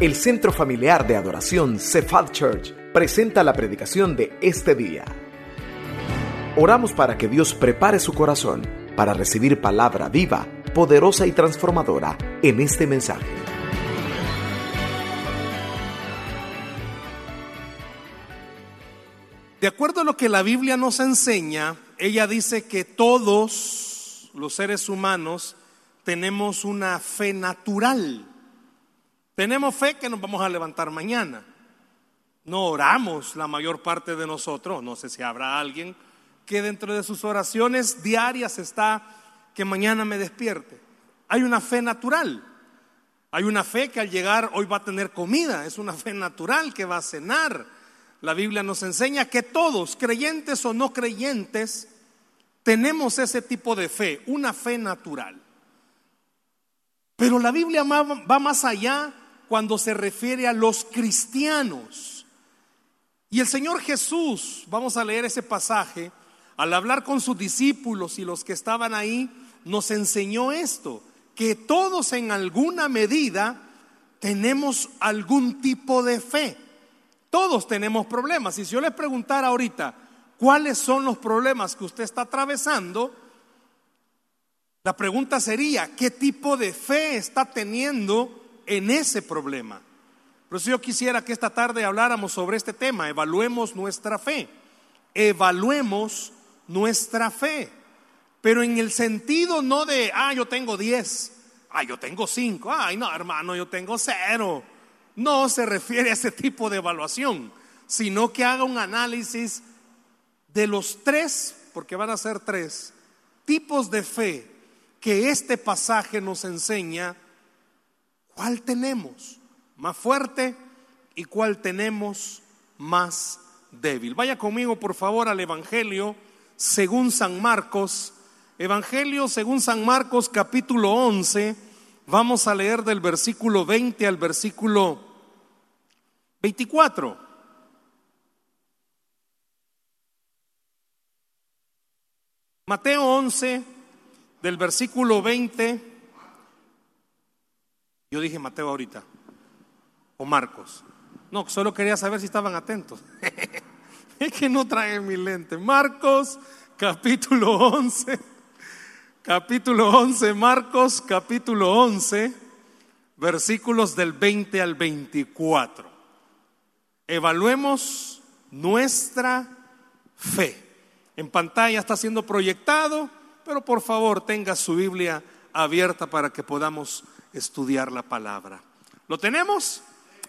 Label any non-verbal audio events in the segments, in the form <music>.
El Centro Familiar de Adoración Cephal Church presenta la predicación de este día. Oramos para que Dios prepare su corazón para recibir palabra viva, poderosa y transformadora en este mensaje. De acuerdo a lo que la Biblia nos enseña, ella dice que todos los seres humanos tenemos una fe natural. Tenemos fe que nos vamos a levantar mañana. No oramos la mayor parte de nosotros. No sé si habrá alguien que dentro de sus oraciones diarias está que mañana me despierte. Hay una fe natural. Hay una fe que al llegar hoy va a tener comida. Es una fe natural que va a cenar. La Biblia nos enseña que todos, creyentes o no creyentes, tenemos ese tipo de fe, una fe natural. Pero la Biblia va más allá cuando se refiere a los cristianos. Y el Señor Jesús, vamos a leer ese pasaje, al hablar con sus discípulos y los que estaban ahí, nos enseñó esto, que todos en alguna medida tenemos algún tipo de fe. Todos tenemos problemas. Y si yo les preguntara ahorita, ¿cuáles son los problemas que usted está atravesando? La pregunta sería, ¿qué tipo de fe está teniendo en ese problema. Por eso yo quisiera que esta tarde habláramos sobre este tema, evaluemos nuestra fe, evaluemos nuestra fe, pero en el sentido no de, ah, yo tengo 10, ah, yo tengo 5, ay, no, hermano, yo tengo cero. No se refiere a ese tipo de evaluación, sino que haga un análisis de los tres, porque van a ser tres, tipos de fe que este pasaje nos enseña ¿Cuál tenemos más fuerte y cuál tenemos más débil? Vaya conmigo, por favor, al Evangelio según San Marcos. Evangelio según San Marcos capítulo 11. Vamos a leer del versículo 20 al versículo 24. Mateo 11, del versículo 20 yo dije Mateo ahorita, o Marcos. No, solo quería saber si estaban atentos. <laughs> es que no trae mi lente. Marcos, capítulo 11. Capítulo 11, Marcos, capítulo 11, versículos del 20 al 24. Evaluemos nuestra fe. En pantalla está siendo proyectado, pero por favor tenga su Biblia abierta para que podamos estudiar la palabra. ¿Lo tenemos?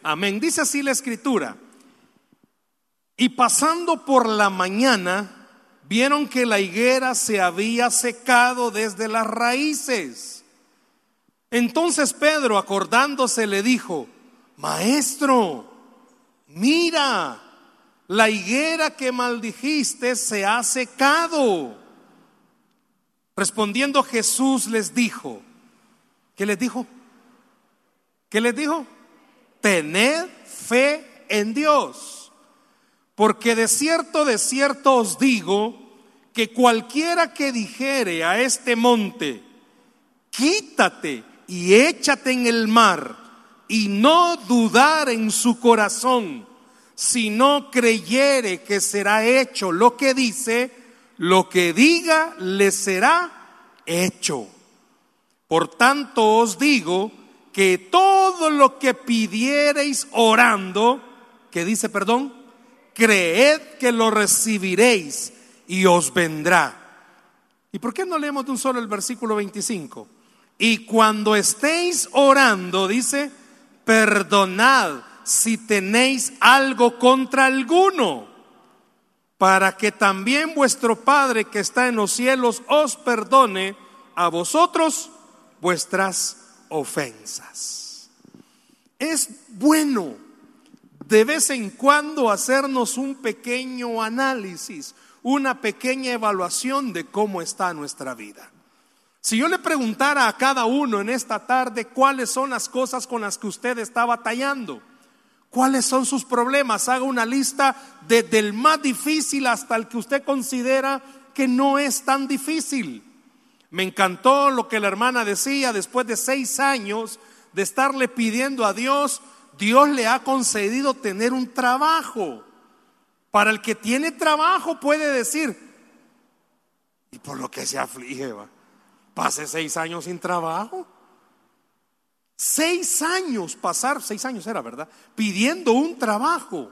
Amén. Dice así la escritura. Y pasando por la mañana, vieron que la higuera se había secado desde las raíces. Entonces Pedro, acordándose, le dijo, Maestro, mira, la higuera que maldijiste se ha secado. Respondiendo Jesús les dijo, ¿Qué les dijo? ¿Qué les dijo? Tened fe en Dios. Porque de cierto, de cierto os digo que cualquiera que dijere a este monte, quítate y échate en el mar, y no dudar en su corazón, sino creyere que será hecho lo que dice, lo que diga le será hecho. Por tanto os digo que todo lo que pidiereis orando, que dice, perdón, creed que lo recibiréis y os vendrá. ¿Y por qué no leemos de un solo el versículo 25? Y cuando estéis orando, dice, perdonad si tenéis algo contra alguno, para que también vuestro Padre que está en los cielos os perdone a vosotros vuestras ofensas. Es bueno de vez en cuando hacernos un pequeño análisis, una pequeña evaluación de cómo está nuestra vida. Si yo le preguntara a cada uno en esta tarde cuáles son las cosas con las que usted está batallando, cuáles son sus problemas, haga una lista desde el más difícil hasta el que usted considera que no es tan difícil. Me encantó lo que la hermana decía después de seis años de estarle pidiendo a Dios, Dios le ha concedido tener un trabajo. Para el que tiene trabajo puede decir, y por lo que se aflige, va, pase seis años sin trabajo. Seis años pasar, seis años era, ¿verdad? Pidiendo un trabajo.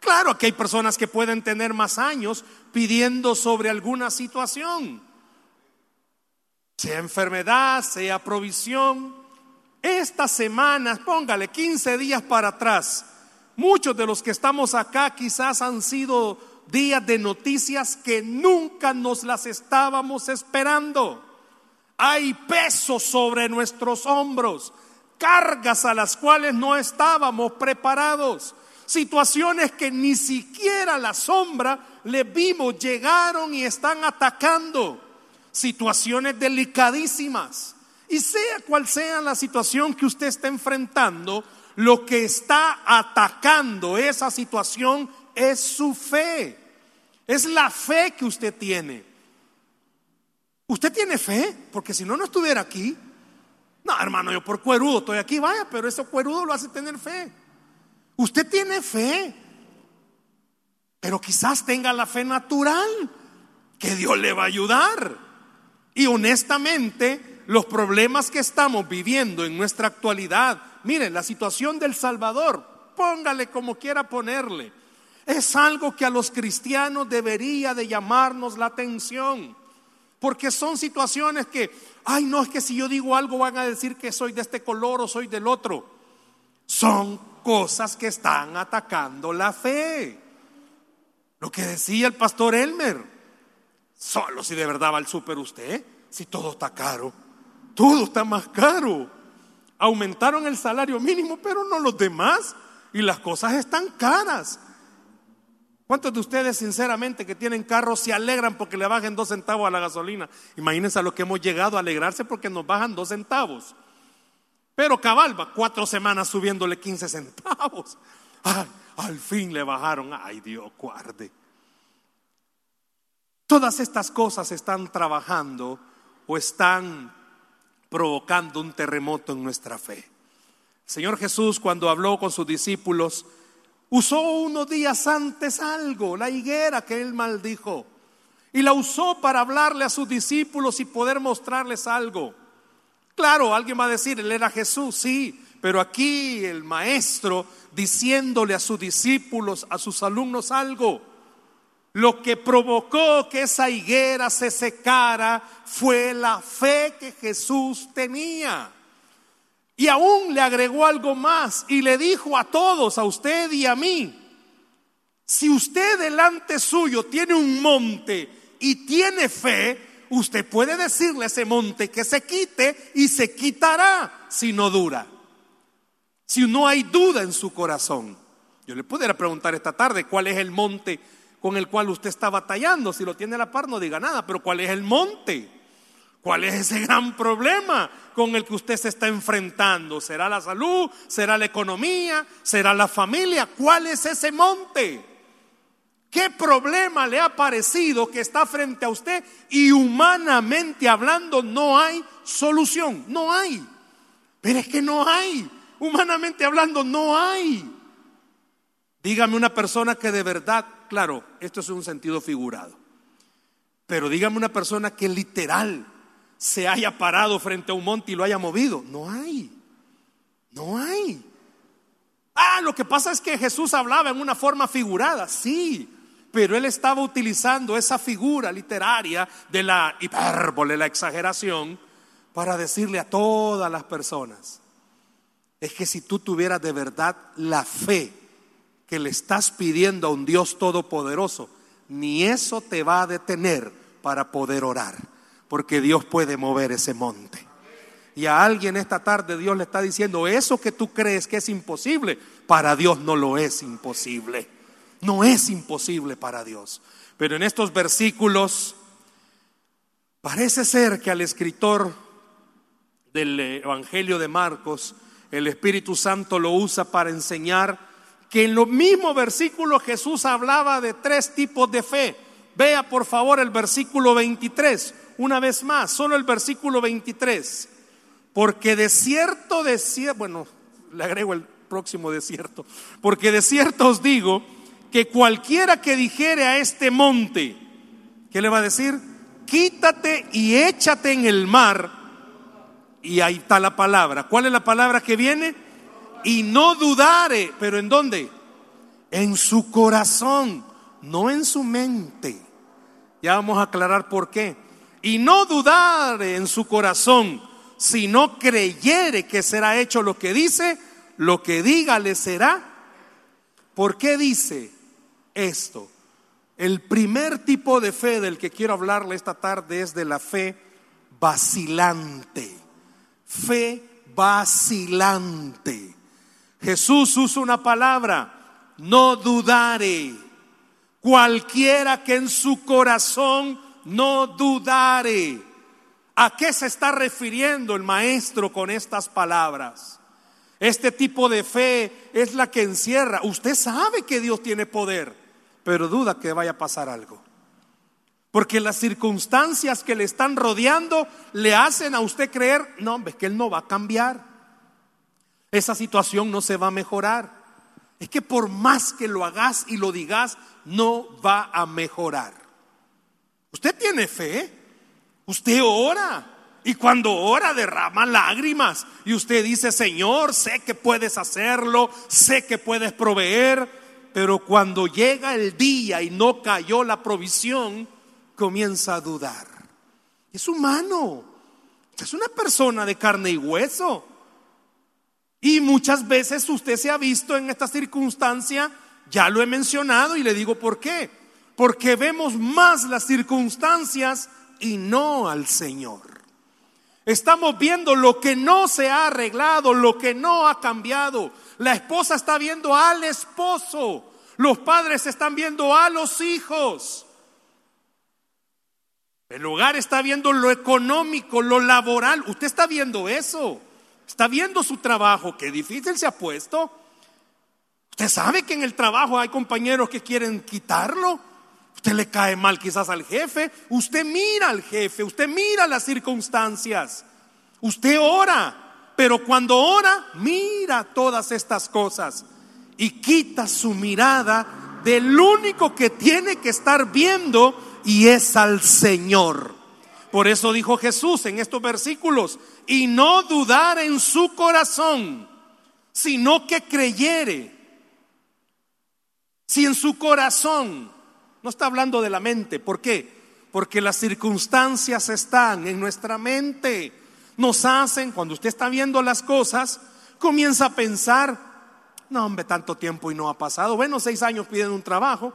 Claro que hay personas que pueden tener más años pidiendo sobre alguna situación, sea enfermedad, sea provisión. Estas semanas, póngale 15 días para atrás, muchos de los que estamos acá quizás han sido días de noticias que nunca nos las estábamos esperando. Hay peso sobre nuestros hombros cargas a las cuales no estábamos preparados, situaciones que ni siquiera la sombra le vimos llegaron y están atacando, situaciones delicadísimas. Y sea cual sea la situación que usted está enfrentando, lo que está atacando esa situación es su fe. Es la fe que usted tiene. ¿Usted tiene fe? Porque si no, no estuviera aquí. No, hermano, yo por cuerudo estoy aquí, vaya, pero eso cuerudo lo hace tener fe. Usted tiene fe, pero quizás tenga la fe natural, que Dios le va a ayudar. Y honestamente, los problemas que estamos viviendo en nuestra actualidad, miren, la situación del Salvador, póngale como quiera ponerle, es algo que a los cristianos debería de llamarnos la atención. Porque son situaciones que, ay, no es que si yo digo algo van a decir que soy de este color o soy del otro. Son cosas que están atacando la fe. Lo que decía el pastor Elmer, solo si de verdad va al súper usted, si todo está caro, todo está más caro. Aumentaron el salario mínimo, pero no los demás, y las cosas están caras. ¿Cuántos de ustedes sinceramente que tienen carros se alegran porque le bajen dos centavos a la gasolina? Imagínense a lo que hemos llegado a alegrarse porque nos bajan dos centavos. Pero Cabalba, cuatro semanas subiéndole 15 centavos. <laughs> al fin le bajaron. Ay, Dios guarde. Todas estas cosas están trabajando o están provocando un terremoto en nuestra fe. Señor Jesús, cuando habló con sus discípulos, Usó unos días antes algo, la higuera que él maldijo. Y la usó para hablarle a sus discípulos y poder mostrarles algo. Claro, alguien va a decir, él era Jesús, sí, pero aquí el maestro diciéndole a sus discípulos, a sus alumnos algo. Lo que provocó que esa higuera se secara fue la fe que Jesús tenía. Y aún le agregó algo más y le dijo a todos, a usted y a mí, si usted delante suyo tiene un monte y tiene fe, usted puede decirle a ese monte que se quite y se quitará si no dura. Si no hay duda en su corazón. Yo le pudiera preguntar esta tarde cuál es el monte con el cual usted está batallando. Si lo tiene a la par, no diga nada, pero cuál es el monte. ¿Cuál es ese gran problema con el que usted se está enfrentando? ¿Será la salud? ¿Será la economía? ¿Será la familia? ¿Cuál es ese monte? ¿Qué problema le ha parecido que está frente a usted y humanamente hablando no hay solución? No hay. Pero es que no hay. Humanamente hablando no hay. Dígame una persona que de verdad, claro, esto es un sentido figurado, pero dígame una persona que literal se haya parado frente a un monte y lo haya movido. No hay. No hay. Ah, lo que pasa es que Jesús hablaba en una forma figurada, sí, pero él estaba utilizando esa figura literaria de la hipérbole, la exageración, para decirle a todas las personas, es que si tú tuvieras de verdad la fe que le estás pidiendo a un Dios todopoderoso, ni eso te va a detener para poder orar porque Dios puede mover ese monte. Y a alguien esta tarde Dios le está diciendo, eso que tú crees que es imposible, para Dios no lo es imposible. No es imposible para Dios. Pero en estos versículos parece ser que al escritor del Evangelio de Marcos, el Espíritu Santo lo usa para enseñar que en los mismos versículos Jesús hablaba de tres tipos de fe. Vea por favor el versículo 23 una vez más, solo el versículo 23. Porque de cierto, de bueno, le agrego el próximo desierto. Porque de cierto os digo que cualquiera que dijere a este monte, ¿qué le va a decir? Quítate y échate en el mar. Y ahí está la palabra. ¿Cuál es la palabra que viene? Y no dudare. ¿Pero en dónde? En su corazón, no en su mente. Ya vamos a aclarar por qué. Y no dudare en su corazón, si no creyere que será hecho lo que dice, lo que diga le será. ¿Por qué dice esto? El primer tipo de fe del que quiero hablarle esta tarde es de la fe vacilante. Fe vacilante. Jesús usa una palabra, no dudare. Cualquiera que en su corazón no dudare. ¿A qué se está refiriendo el maestro con estas palabras? Este tipo de fe es la que encierra. Usted sabe que Dios tiene poder, pero duda que vaya a pasar algo. Porque las circunstancias que le están rodeando le hacen a usted creer, no, hombre, que Él no va a cambiar. Esa situación no se va a mejorar. Es que por más que lo hagas y lo digas, no va a mejorar. Usted tiene fe, Usted ora y cuando ora derrama lágrimas y usted dice, Señor, sé que puedes hacerlo, sé que puedes proveer, pero cuando llega el día y no cayó la provisión, comienza a dudar. Es humano, es una persona de carne y hueso. Y muchas veces usted se ha visto en esta circunstancia, ya lo he mencionado y le digo por qué. Porque vemos más las circunstancias y no al Señor. Estamos viendo lo que no se ha arreglado, lo que no ha cambiado. La esposa está viendo al esposo. Los padres están viendo a los hijos. El hogar está viendo lo económico, lo laboral. Usted está viendo eso. Está viendo su trabajo. Qué difícil se ha puesto. Usted sabe que en el trabajo hay compañeros que quieren quitarlo. Usted le cae mal quizás al jefe, usted mira al jefe, usted mira las circunstancias, usted ora, pero cuando ora, mira todas estas cosas y quita su mirada del único que tiene que estar viendo y es al Señor. Por eso dijo Jesús en estos versículos, y no dudar en su corazón, sino que creyere. Si en su corazón no está hablando de la mente. ¿Por qué? Porque las circunstancias están en nuestra mente. Nos hacen, cuando usted está viendo las cosas, comienza a pensar, no hombre, tanto tiempo y no ha pasado. Bueno, seis años piden un trabajo.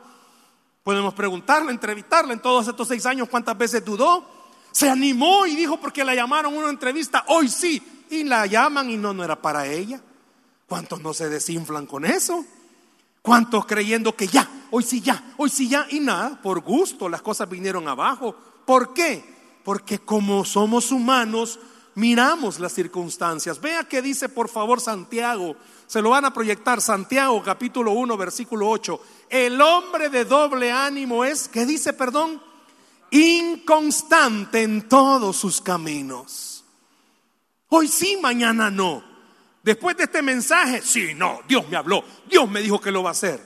Podemos preguntarle, entrevistarle en todos estos seis años cuántas veces dudó. Se animó y dijo porque la llamaron a una entrevista, hoy sí. Y la llaman y no, no era para ella. ¿Cuántos no se desinflan con eso? ¿Cuántos creyendo que ya, hoy sí ya, hoy sí ya? Y nada, por gusto las cosas vinieron abajo. ¿Por qué? Porque como somos humanos, miramos las circunstancias. Vea que dice por favor Santiago, se lo van a proyectar Santiago capítulo 1 versículo 8. El hombre de doble ánimo es, ¿qué dice, perdón? Inconstante en todos sus caminos. Hoy sí, mañana no. Después de este mensaje, sí, no, Dios me habló, Dios me dijo que lo va a hacer.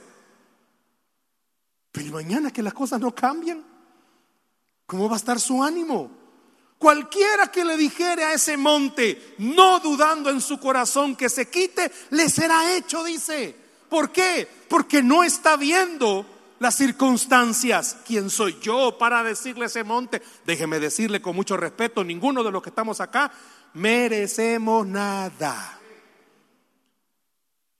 Pero mañana que las cosas no cambian, ¿cómo va a estar su ánimo? Cualquiera que le dijere a ese monte, no dudando en su corazón que se quite, le será hecho, dice. ¿Por qué? Porque no está viendo las circunstancias. ¿Quién soy yo para decirle ese monte? Déjeme decirle con mucho respeto, ninguno de los que estamos acá merecemos nada.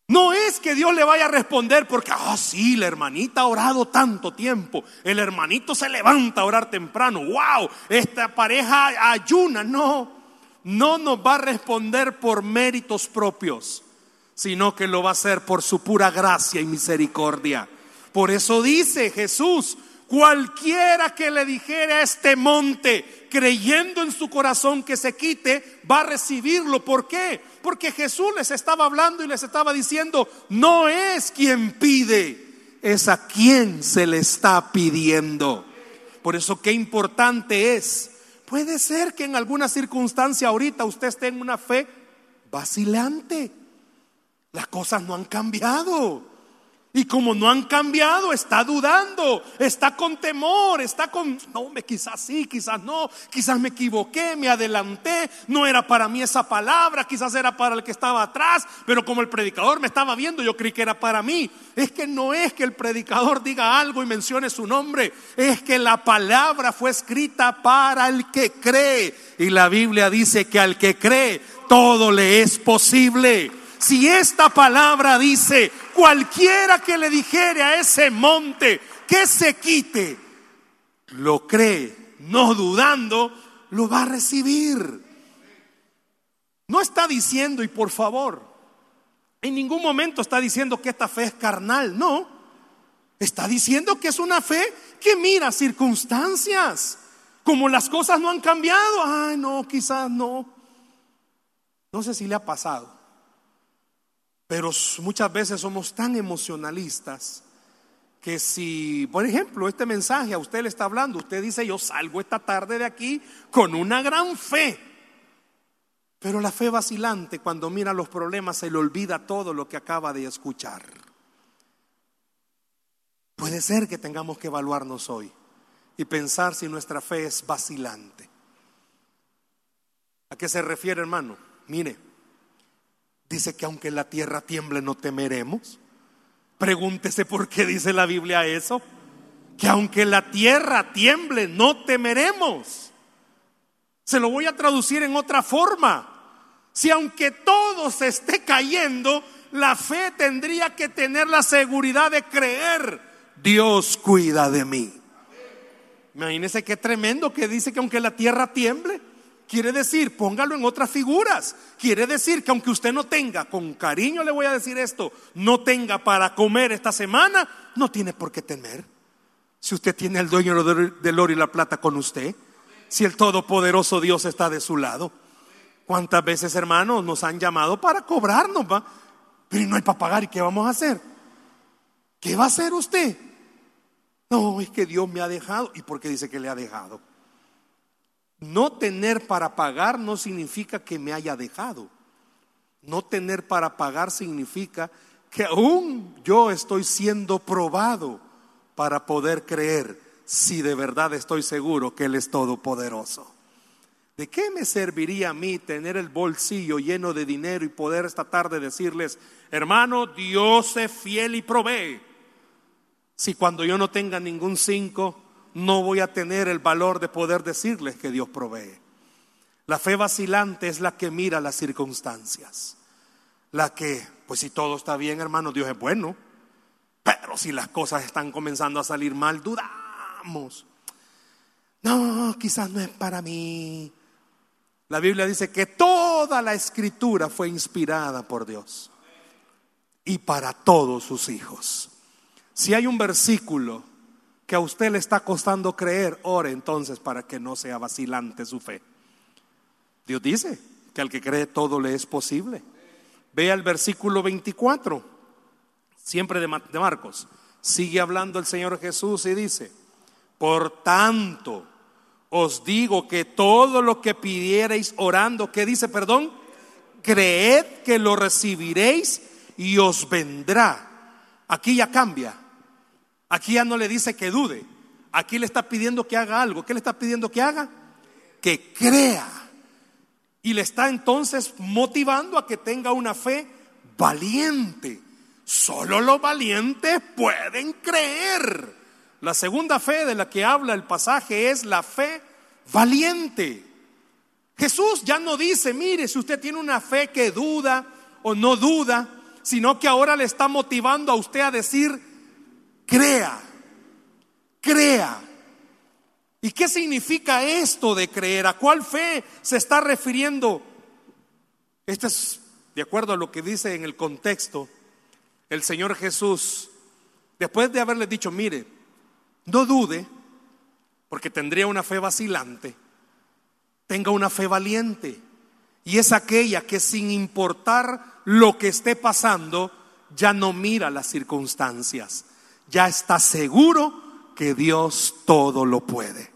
No es que Dios le vaya a responder porque, ah, sí, la hermanita ha orado tanto tiempo. El hermanito se levanta a orar temprano. ¡Wow! Esta pareja ayuna. No, no nos va a responder por méritos propios, sino que lo va a hacer por su pura gracia y misericordia. Por eso dice Jesús, cualquiera que le dijere a este monte, creyendo en su corazón que se quite, va a recibirlo. ¿Por qué? Porque Jesús les estaba hablando y les estaba diciendo, no es quien pide, es a quien se le está pidiendo. Por eso qué importante es. Puede ser que en alguna circunstancia ahorita usted esté en una fe vacilante. Las cosas no han cambiado. Y como no han cambiado, está dudando, está con temor, está con, no, quizás sí, quizás no, quizás me equivoqué, me adelanté, no era para mí esa palabra, quizás era para el que estaba atrás, pero como el predicador me estaba viendo, yo creí que era para mí. Es que no es que el predicador diga algo y mencione su nombre, es que la palabra fue escrita para el que cree. Y la Biblia dice que al que cree, todo le es posible. Si esta palabra dice, cualquiera que le dijere a ese monte que se quite, lo cree, no dudando, lo va a recibir. No está diciendo, y por favor, en ningún momento está diciendo que esta fe es carnal, no. Está diciendo que es una fe que mira circunstancias. Como las cosas no han cambiado, ay no, quizás no. No sé si le ha pasado. Pero muchas veces somos tan emocionalistas que si, por ejemplo, este mensaje a usted le está hablando, usted dice, yo salgo esta tarde de aquí con una gran fe. Pero la fe vacilante, cuando mira los problemas, se le olvida todo lo que acaba de escuchar. Puede ser que tengamos que evaluarnos hoy y pensar si nuestra fe es vacilante. ¿A qué se refiere, hermano? Mire, Dice que aunque la tierra tiemble no temeremos. Pregúntese por qué dice la Biblia eso. Que aunque la tierra tiemble no temeremos. Se lo voy a traducir en otra forma. Si aunque todo se esté cayendo, la fe tendría que tener la seguridad de creer, Dios cuida de mí. Imagínese qué tremendo que dice que aunque la tierra tiemble, Quiere decir, póngalo en otras figuras. Quiere decir que aunque usted no tenga, con cariño le voy a decir esto, no tenga para comer esta semana, no tiene por qué temer. Si usted tiene al dueño del oro y la plata con usted, si el todopoderoso Dios está de su lado. ¿Cuántas veces, hermanos, nos han llamado para cobrarnos, va? Pero no hay para pagar, ¿y qué vamos a hacer? ¿Qué va a hacer usted? No, es que Dios me ha dejado. ¿Y por qué dice que le ha dejado? No tener para pagar no significa que me haya dejado. No tener para pagar significa que aún yo estoy siendo probado para poder creer si de verdad estoy seguro que Él es todopoderoso. ¿De qué me serviría a mí tener el bolsillo lleno de dinero y poder esta tarde decirles, hermano, Dios es fiel y provee? Si cuando yo no tenga ningún cinco, no voy a tener el valor de poder decirles que Dios provee. La fe vacilante es la que mira las circunstancias. La que, pues si todo está bien, hermano, Dios es bueno. Pero si las cosas están comenzando a salir mal, dudamos. No, quizás no es para mí. La Biblia dice que toda la escritura fue inspirada por Dios y para todos sus hijos. Si hay un versículo que a usted le está costando creer, ore entonces para que no sea vacilante su fe. Dios dice que al que cree todo le es posible. Vea el versículo 24, siempre de Marcos. Sigue hablando el Señor Jesús y dice, por tanto, os digo que todo lo que pidiereis orando, ¿qué dice, perdón? Creed que lo recibiréis y os vendrá. Aquí ya cambia. Aquí ya no le dice que dude. Aquí le está pidiendo que haga algo. ¿Qué le está pidiendo que haga? Que crea. Y le está entonces motivando a que tenga una fe valiente. Solo los valientes pueden creer. La segunda fe de la que habla el pasaje es la fe valiente. Jesús ya no dice, mire, si usted tiene una fe que duda o no duda, sino que ahora le está motivando a usted a decir, crea, crea. ¿Y qué significa esto de creer? ¿A cuál fe se está refiriendo? Esto es de acuerdo a lo que dice en el contexto el Señor Jesús, después de haberle dicho, mire, no dude, porque tendría una fe vacilante, tenga una fe valiente. Y es aquella que sin importar lo que esté pasando, ya no mira las circunstancias, ya está seguro que Dios todo lo puede.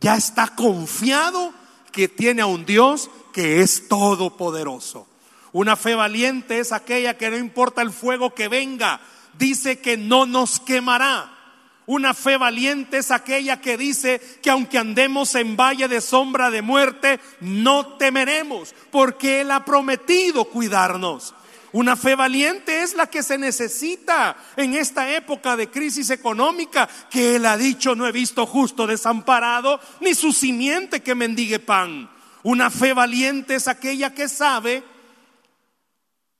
Ya está confiado que tiene a un Dios que es todopoderoso. Una fe valiente es aquella que no importa el fuego que venga, dice que no nos quemará. Una fe valiente es aquella que dice que aunque andemos en valle de sombra de muerte, no temeremos, porque Él ha prometido cuidarnos. Una fe valiente es la que se necesita en esta época de crisis económica, que Él ha dicho, no he visto justo desamparado, ni su simiente que mendigue pan. Una fe valiente es aquella que sabe,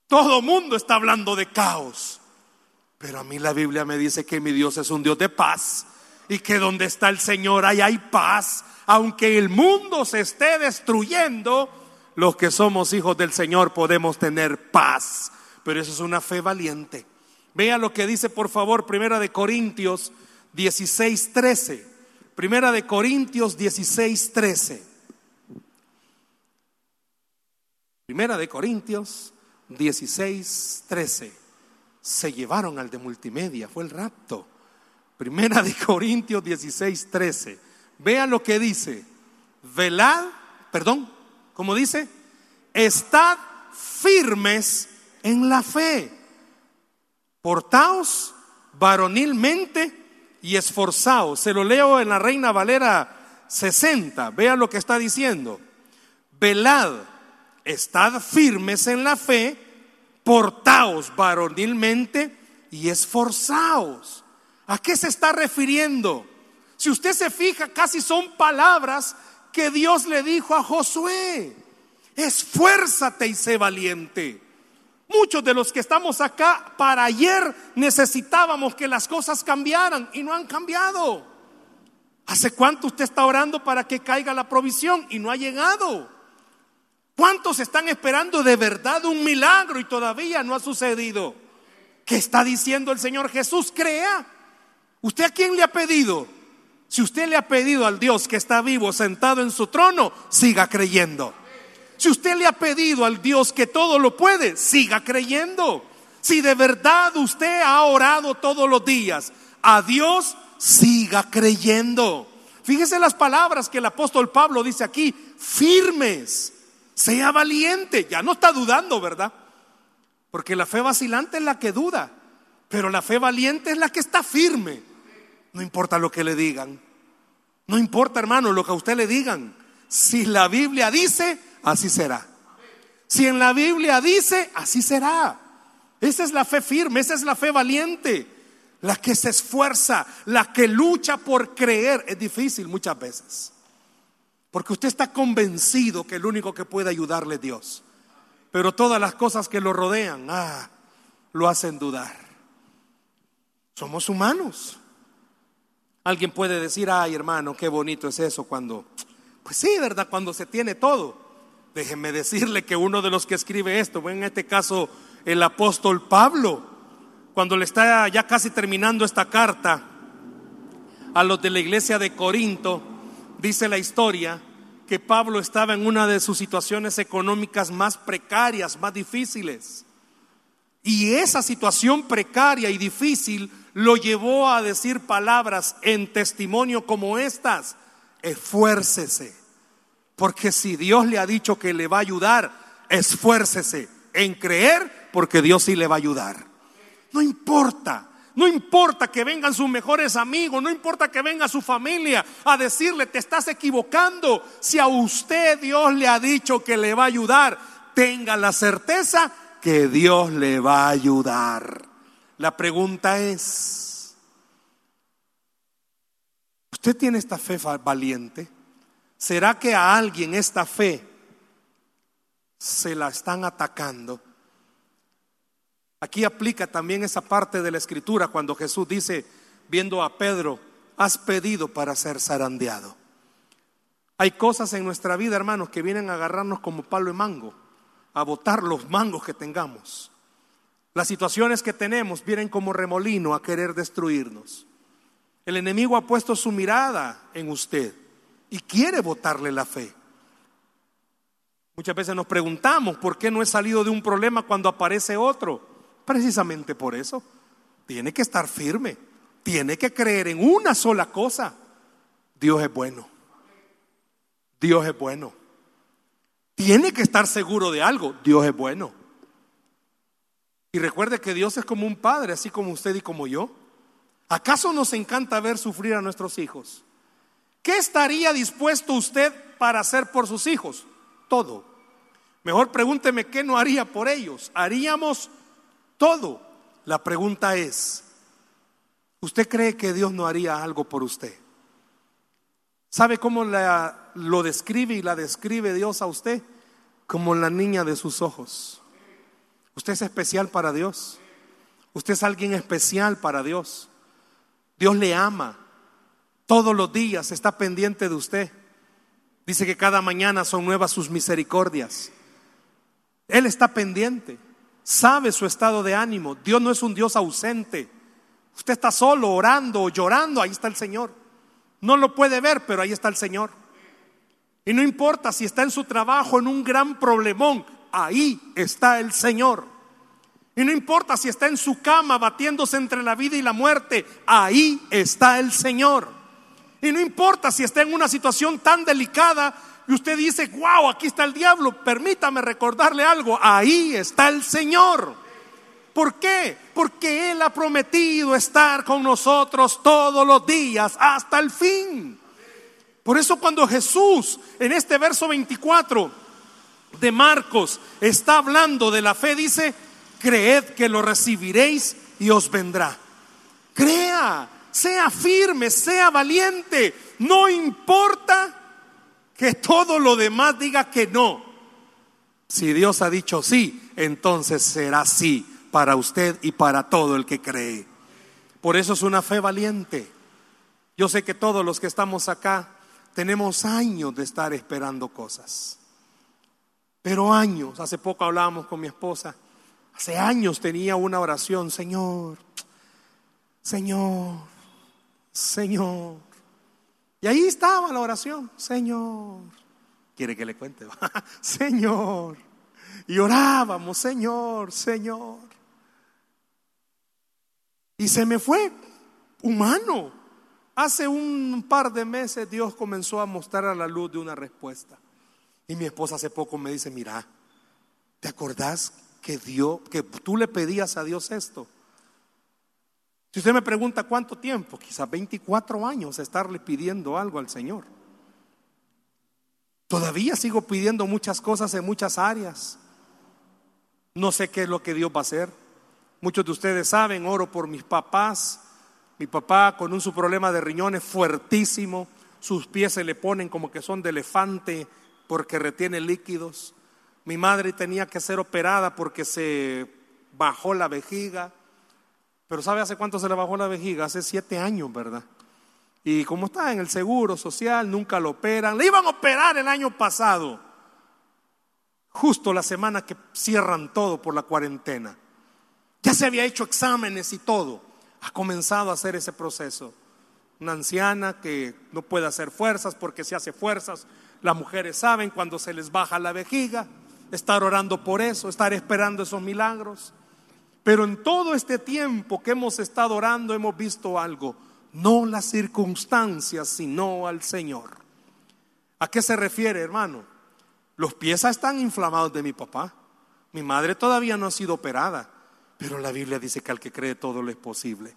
todo mundo está hablando de caos, pero a mí la Biblia me dice que mi Dios es un Dios de paz y que donde está el Señor ahí hay paz, aunque el mundo se esté destruyendo los que somos hijos del Señor podemos tener paz. Pero eso es una fe valiente. Vea lo que dice, por favor, Primera de Corintios 16, 13. Primera de Corintios 16, 13. Primera de Corintios 16, 13. Se llevaron al de multimedia, fue el rapto. Primera de Corintios 16, 13. Vea lo que dice. Velad, perdón, como dice, estad firmes en la fe. Portaos varonilmente y esforzaos. Se lo leo en la Reina Valera 60. Vea lo que está diciendo. Velad, estad firmes en la fe, portaos varonilmente y esforzaos. ¿A qué se está refiriendo? Si usted se fija, casi son palabras que Dios le dijo a Josué. Esfuérzate y sé valiente. Muchos de los que estamos acá para ayer necesitábamos que las cosas cambiaran y no han cambiado. ¿Hace cuánto usted está orando para que caiga la provisión y no ha llegado? ¿Cuántos están esperando de verdad un milagro y todavía no ha sucedido? ¿Qué está diciendo el Señor Jesús? Crea. ¿Usted a quién le ha pedido? Si usted le ha pedido al Dios que está vivo sentado en su trono, siga creyendo. Si usted le ha pedido al Dios que todo lo puede, siga creyendo. Si de verdad usted ha orado todos los días a Dios, siga creyendo. Fíjese las palabras que el apóstol Pablo dice aquí, firmes, sea valiente. Ya no está dudando, ¿verdad? Porque la fe vacilante es la que duda, pero la fe valiente es la que está firme. No importa lo que le digan. No importa, hermano, lo que a usted le digan. Si la Biblia dice, así será. Si en la Biblia dice, así será. Esa es la fe firme, esa es la fe valiente. La que se esfuerza, la que lucha por creer. Es difícil muchas veces. Porque usted está convencido que el único que puede ayudarle es Dios. Pero todas las cosas que lo rodean, ah, lo hacen dudar. Somos humanos. Alguien puede decir, ay hermano, qué bonito es eso cuando, pues sí, ¿verdad? Cuando se tiene todo. Déjenme decirle que uno de los que escribe esto, en este caso el apóstol Pablo, cuando le está ya casi terminando esta carta a los de la iglesia de Corinto, dice la historia que Pablo estaba en una de sus situaciones económicas más precarias, más difíciles. Y esa situación precaria y difícil lo llevó a decir palabras en testimonio como estas. Esfuércese, porque si Dios le ha dicho que le va a ayudar, esfuércese en creer, porque Dios sí le va a ayudar. No importa. No importa que vengan sus mejores amigos, no importa que venga su familia a decirle, te estás equivocando. Si a usted Dios le ha dicho que le va a ayudar, tenga la certeza que Dios le va a ayudar. La pregunta es, ¿usted tiene esta fe valiente? ¿Será que a alguien esta fe se la están atacando? Aquí aplica también esa parte de la escritura cuando Jesús dice, viendo a Pedro, has pedido para ser zarandeado. Hay cosas en nuestra vida, hermanos, que vienen a agarrarnos como palo de mango, a botar los mangos que tengamos. Las situaciones que tenemos vienen como remolino a querer destruirnos. El enemigo ha puesto su mirada en usted y quiere botarle la fe. Muchas veces nos preguntamos por qué no he salido de un problema cuando aparece otro. Precisamente por eso. Tiene que estar firme. Tiene que creer en una sola cosa. Dios es bueno. Dios es bueno. Tiene que estar seguro de algo. Dios es bueno. Y recuerde que Dios es como un padre, así como usted y como yo. ¿Acaso nos encanta ver sufrir a nuestros hijos? ¿Qué estaría dispuesto usted para hacer por sus hijos? Todo. Mejor pregúnteme qué no haría por ellos. Haríamos todo. La pregunta es, ¿usted cree que Dios no haría algo por usted? ¿Sabe cómo la, lo describe y la describe Dios a usted? Como la niña de sus ojos. Usted es especial para Dios. Usted es alguien especial para Dios. Dios le ama. Todos los días está pendiente de usted. Dice que cada mañana son nuevas sus misericordias. Él está pendiente. Sabe su estado de ánimo. Dios no es un Dios ausente. Usted está solo, orando o llorando. Ahí está el Señor. No lo puede ver, pero ahí está el Señor. Y no importa si está en su trabajo en un gran problemón ahí está el Señor. Y no importa si está en su cama batiéndose entre la vida y la muerte, ahí está el Señor. Y no importa si está en una situación tan delicada y usted dice, wow, aquí está el diablo, permítame recordarle algo, ahí está el Señor. ¿Por qué? Porque Él ha prometido estar con nosotros todos los días hasta el fin. Por eso cuando Jesús en este verso 24 de Marcos está hablando de la fe, dice, creed que lo recibiréis y os vendrá. Crea, sea firme, sea valiente, no importa que todo lo demás diga que no. Si Dios ha dicho sí, entonces será sí para usted y para todo el que cree. Por eso es una fe valiente. Yo sé que todos los que estamos acá tenemos años de estar esperando cosas. Pero años, hace poco hablábamos con mi esposa, hace años tenía una oración, Señor, Señor, Señor. Y ahí estaba la oración, Señor. ¿Quiere que le cuente? <laughs> Señor. Y orábamos, Señor, Señor. Y se me fue humano. Hace un par de meses Dios comenzó a mostrar a la luz de una respuesta. Y mi esposa hace poco me dice, mira, ¿te acordás que Dios, que tú le pedías a Dios esto? Si usted me pregunta cuánto tiempo, quizás 24 años estarle pidiendo algo al Señor. Todavía sigo pidiendo muchas cosas en muchas áreas. No sé qué es lo que Dios va a hacer. Muchos de ustedes saben, oro por mis papás. Mi papá con un su problema de riñones fuertísimo, sus pies se le ponen como que son de elefante porque retiene líquidos. Mi madre tenía que ser operada porque se bajó la vejiga. Pero ¿sabe hace cuánto se le bajó la vejiga? Hace siete años, ¿verdad? Y como está en el seguro social, nunca lo operan. Le iban a operar el año pasado, justo la semana que cierran todo por la cuarentena. Ya se había hecho exámenes y todo. Ha comenzado a hacer ese proceso. Una anciana que no puede hacer fuerzas porque si hace fuerzas las mujeres saben cuando se les baja la vejiga, estar orando por eso, estar esperando esos milagros. Pero en todo este tiempo que hemos estado orando hemos visto algo, no las circunstancias, sino al Señor. ¿A qué se refiere, hermano? Los pies están inflamados de mi papá. Mi madre todavía no ha sido operada, pero la Biblia dice que al que cree todo lo es posible.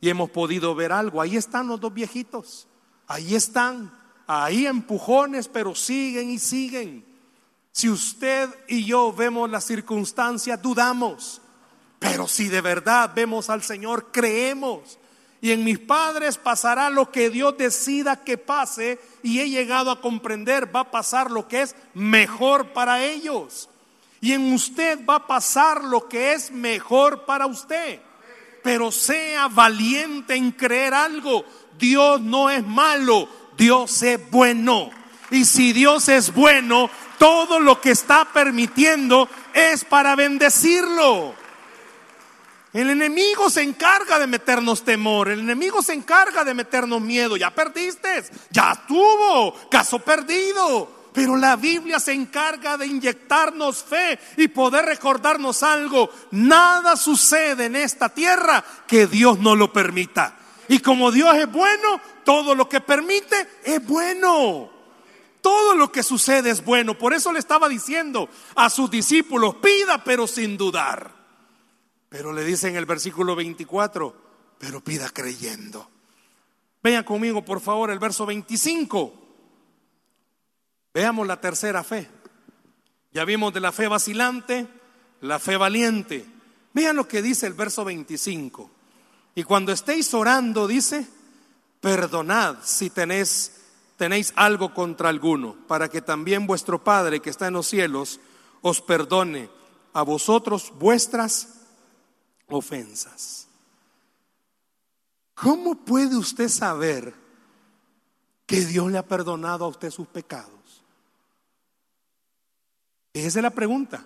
Y hemos podido ver algo. Ahí están los dos viejitos. Ahí están Ahí empujones, pero siguen y siguen. Si usted y yo vemos las circunstancias, dudamos. Pero si de verdad vemos al Señor, creemos. Y en mis padres pasará lo que Dios decida que pase. Y he llegado a comprender, va a pasar lo que es mejor para ellos. Y en usted va a pasar lo que es mejor para usted. Pero sea valiente en creer algo. Dios no es malo. Dios es bueno. Y si Dios es bueno, todo lo que está permitiendo es para bendecirlo. El enemigo se encarga de meternos temor, el enemigo se encarga de meternos miedo. Ya perdiste, ya estuvo, caso perdido. Pero la Biblia se encarga de inyectarnos fe y poder recordarnos algo. Nada sucede en esta tierra que Dios no lo permita. Y como Dios es bueno, todo lo que permite es bueno. Todo lo que sucede es bueno. Por eso le estaba diciendo a sus discípulos, pida pero sin dudar. Pero le dice en el versículo 24, pero pida creyendo. Vean conmigo, por favor, el verso 25. Veamos la tercera fe. Ya vimos de la fe vacilante, la fe valiente. Vean lo que dice el verso 25. Y cuando estéis orando, dice, perdonad si tenéis, tenéis algo contra alguno, para que también vuestro Padre que está en los cielos os perdone a vosotros vuestras ofensas. ¿Cómo puede usted saber que Dios le ha perdonado a usted sus pecados? Esa es la pregunta.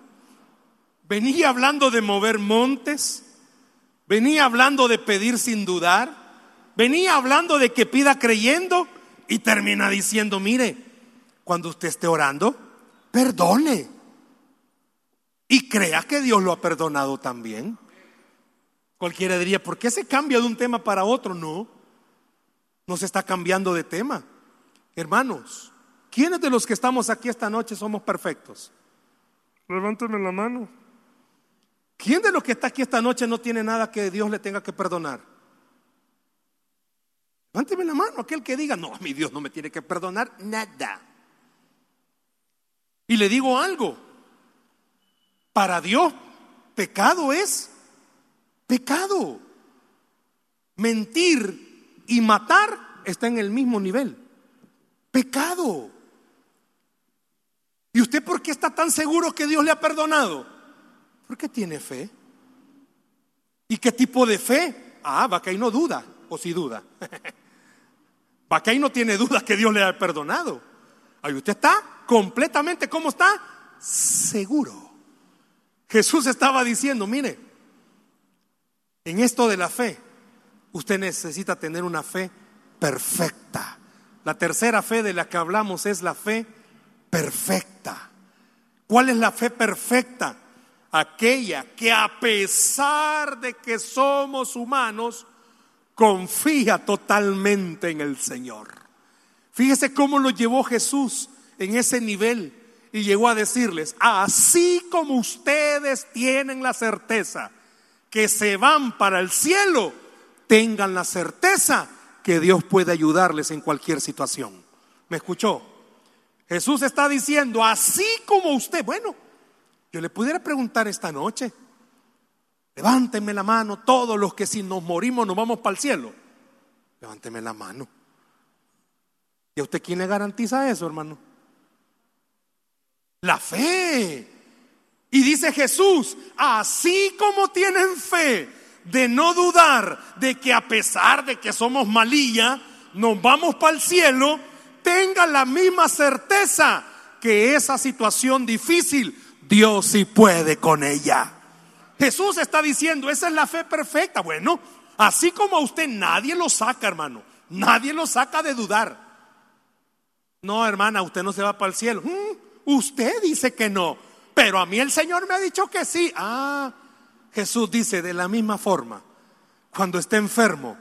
Venía hablando de mover montes, venía hablando de pedir sin dudar, venía hablando de que pida creyendo y termina diciendo, mire, cuando usted esté orando, perdone. Y crea que Dios lo ha perdonado también. Cualquiera diría, ¿por qué se cambia de un tema para otro? No, no se está cambiando de tema. Hermanos, ¿quiénes de los que estamos aquí esta noche somos perfectos? Levánteme la mano. ¿Quién de los que está aquí esta noche no tiene nada que Dios le tenga que perdonar? Levánteme la mano, aquel que diga, no, mi Dios no me tiene que perdonar nada. Y le digo algo, para Dios pecado es pecado. Mentir y matar está en el mismo nivel. Pecado. ¿Y usted por qué está tan seguro que Dios le ha perdonado? Porque tiene fe. ¿Y qué tipo de fe? Ah, ahí no duda, o si duda. va que ahí no tiene duda que Dios le ha perdonado. Ahí usted está completamente, ¿cómo está? Seguro. Jesús estaba diciendo, mire, en esto de la fe, usted necesita tener una fe perfecta. La tercera fe de la que hablamos es la fe perfecta. ¿Cuál es la fe perfecta? Aquella que a pesar de que somos humanos, confía totalmente en el Señor. Fíjese cómo lo llevó Jesús en ese nivel y llegó a decirles, así como ustedes tienen la certeza que se van para el cielo, tengan la certeza que Dios puede ayudarles en cualquier situación. ¿Me escuchó? Jesús está diciendo, así como usted, bueno, yo le pudiera preguntar esta noche, levántenme la mano todos los que si nos morimos nos vamos para el cielo. Levánteme la mano. ¿Y a usted quién le garantiza eso, hermano? La fe. Y dice Jesús, así como tienen fe de no dudar de que a pesar de que somos malilla, nos vamos para el cielo, tenga la misma certeza que esa situación difícil, Dios sí puede con ella. Jesús está diciendo, esa es la fe perfecta. Bueno, así como a usted nadie lo saca, hermano. Nadie lo saca de dudar. No, hermana, usted no se va para el cielo. Mm, usted dice que no, pero a mí el Señor me ha dicho que sí. Ah, Jesús dice de la misma forma, cuando esté enfermo,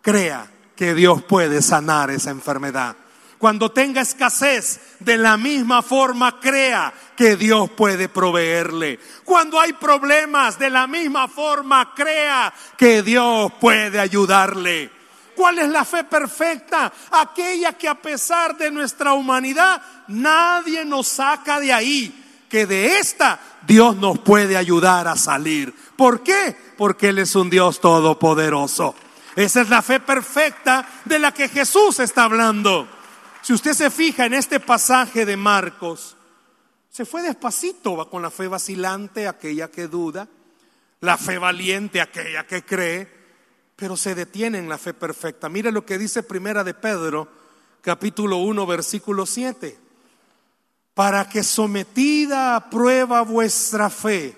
crea que Dios puede sanar esa enfermedad. Cuando tenga escasez, de la misma forma crea que Dios puede proveerle. Cuando hay problemas, de la misma forma crea que Dios puede ayudarle. ¿Cuál es la fe perfecta? Aquella que a pesar de nuestra humanidad, nadie nos saca de ahí. Que de esta Dios nos puede ayudar a salir. ¿Por qué? Porque Él es un Dios todopoderoso. Esa es la fe perfecta de la que Jesús está hablando. Si usted se fija en este pasaje de Marcos, se fue despacito, va con la fe vacilante, aquella que duda, la fe valiente, aquella que cree, pero se detiene en la fe perfecta. Mire lo que dice Primera de Pedro, capítulo 1, versículo 7. Para que sometida a prueba vuestra fe,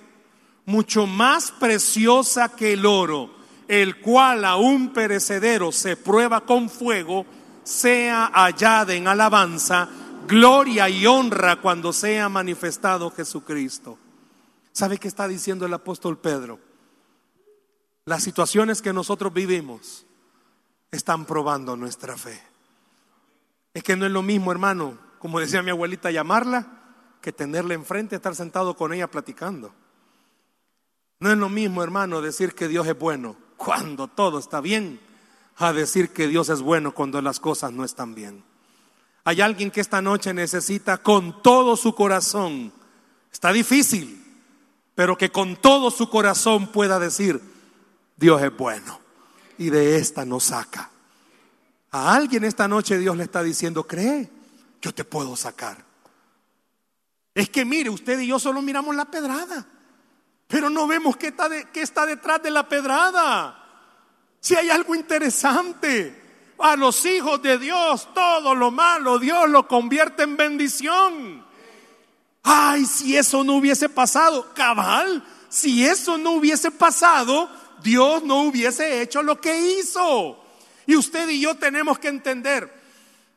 mucho más preciosa que el oro, el cual aún perecedero se prueba con fuego, sea hallada en alabanza, gloria y honra cuando sea manifestado Jesucristo. ¿Sabe qué está diciendo el apóstol Pedro? Las situaciones que nosotros vivimos están probando nuestra fe. Es que no es lo mismo, hermano, como decía mi abuelita, llamarla que tenerla enfrente, estar sentado con ella platicando. No es lo mismo, hermano, decir que Dios es bueno cuando todo está bien, a decir que Dios es bueno cuando las cosas no están bien. Hay alguien que esta noche necesita con todo su corazón, está difícil, pero que con todo su corazón pueda decir, Dios es bueno y de esta nos saca. A alguien esta noche Dios le está diciendo, cree, yo te puedo sacar. Es que mire, usted y yo solo miramos la pedrada. Pero no vemos qué está, está detrás de la pedrada. Si hay algo interesante. A los hijos de Dios, todo lo malo, Dios lo convierte en bendición. Ay, si eso no hubiese pasado, cabal, si eso no hubiese pasado, Dios no hubiese hecho lo que hizo. Y usted y yo tenemos que entender,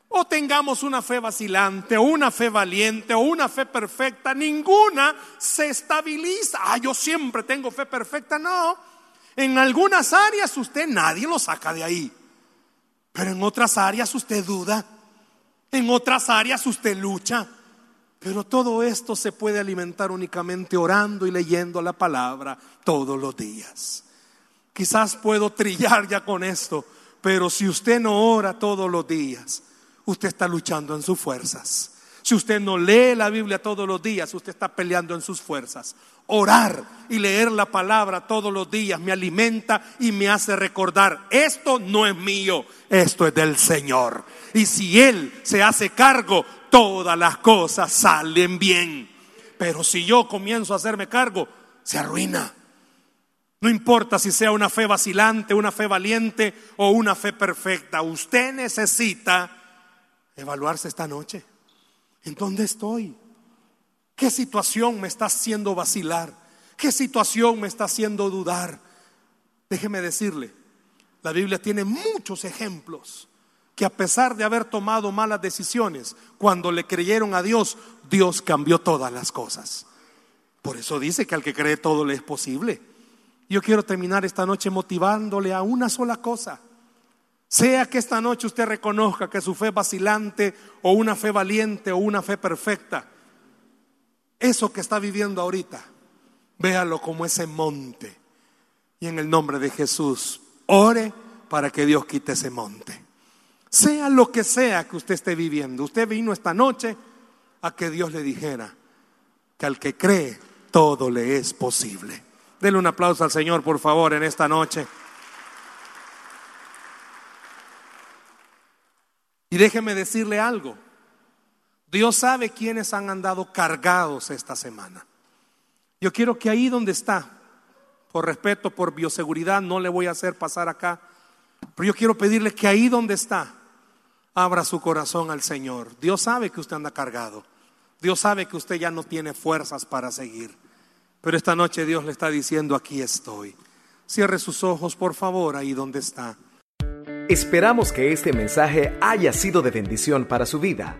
o tengamos una fe vacilante, o una fe valiente, o una fe perfecta, ninguna se estabiliza. Ah, yo siempre tengo fe perfecta. No, en algunas áreas usted nadie lo saca de ahí, pero en otras áreas usted duda, en otras áreas usted lucha. Pero todo esto se puede alimentar únicamente orando y leyendo la palabra todos los días. Quizás puedo trillar ya con esto, pero si usted no ora todos los días, usted está luchando en sus fuerzas. Si usted no lee la Biblia todos los días, usted está peleando en sus fuerzas. Orar y leer la palabra todos los días me alimenta y me hace recordar, esto no es mío, esto es del Señor. Y si Él se hace cargo, todas las cosas salen bien. Pero si yo comienzo a hacerme cargo, se arruina. No importa si sea una fe vacilante, una fe valiente o una fe perfecta, usted necesita evaluarse esta noche. ¿En dónde estoy? ¿Qué situación me está haciendo vacilar? ¿Qué situación me está haciendo dudar? Déjeme decirle, la Biblia tiene muchos ejemplos que a pesar de haber tomado malas decisiones, cuando le creyeron a Dios, Dios cambió todas las cosas. Por eso dice que al que cree todo le es posible. Yo quiero terminar esta noche motivándole a una sola cosa. Sea que esta noche usted reconozca que su fe vacilante o una fe valiente o una fe perfecta, eso que está viviendo ahorita, véalo como ese monte. Y en el nombre de Jesús, ore para que Dios quite ese monte. Sea lo que sea que usted esté viviendo, usted vino esta noche a que Dios le dijera que al que cree todo le es posible. Dele un aplauso al Señor, por favor, en esta noche. Y déjeme decirle algo. Dios sabe quiénes han andado cargados esta semana. Yo quiero que ahí donde está, por respeto, por bioseguridad, no le voy a hacer pasar acá, pero yo quiero pedirle que ahí donde está, abra su corazón al Señor. Dios sabe que usted anda cargado. Dios sabe que usted ya no tiene fuerzas para seguir. Pero esta noche Dios le está diciendo, aquí estoy. Cierre sus ojos, por favor, ahí donde está. Esperamos que este mensaje haya sido de bendición para su vida.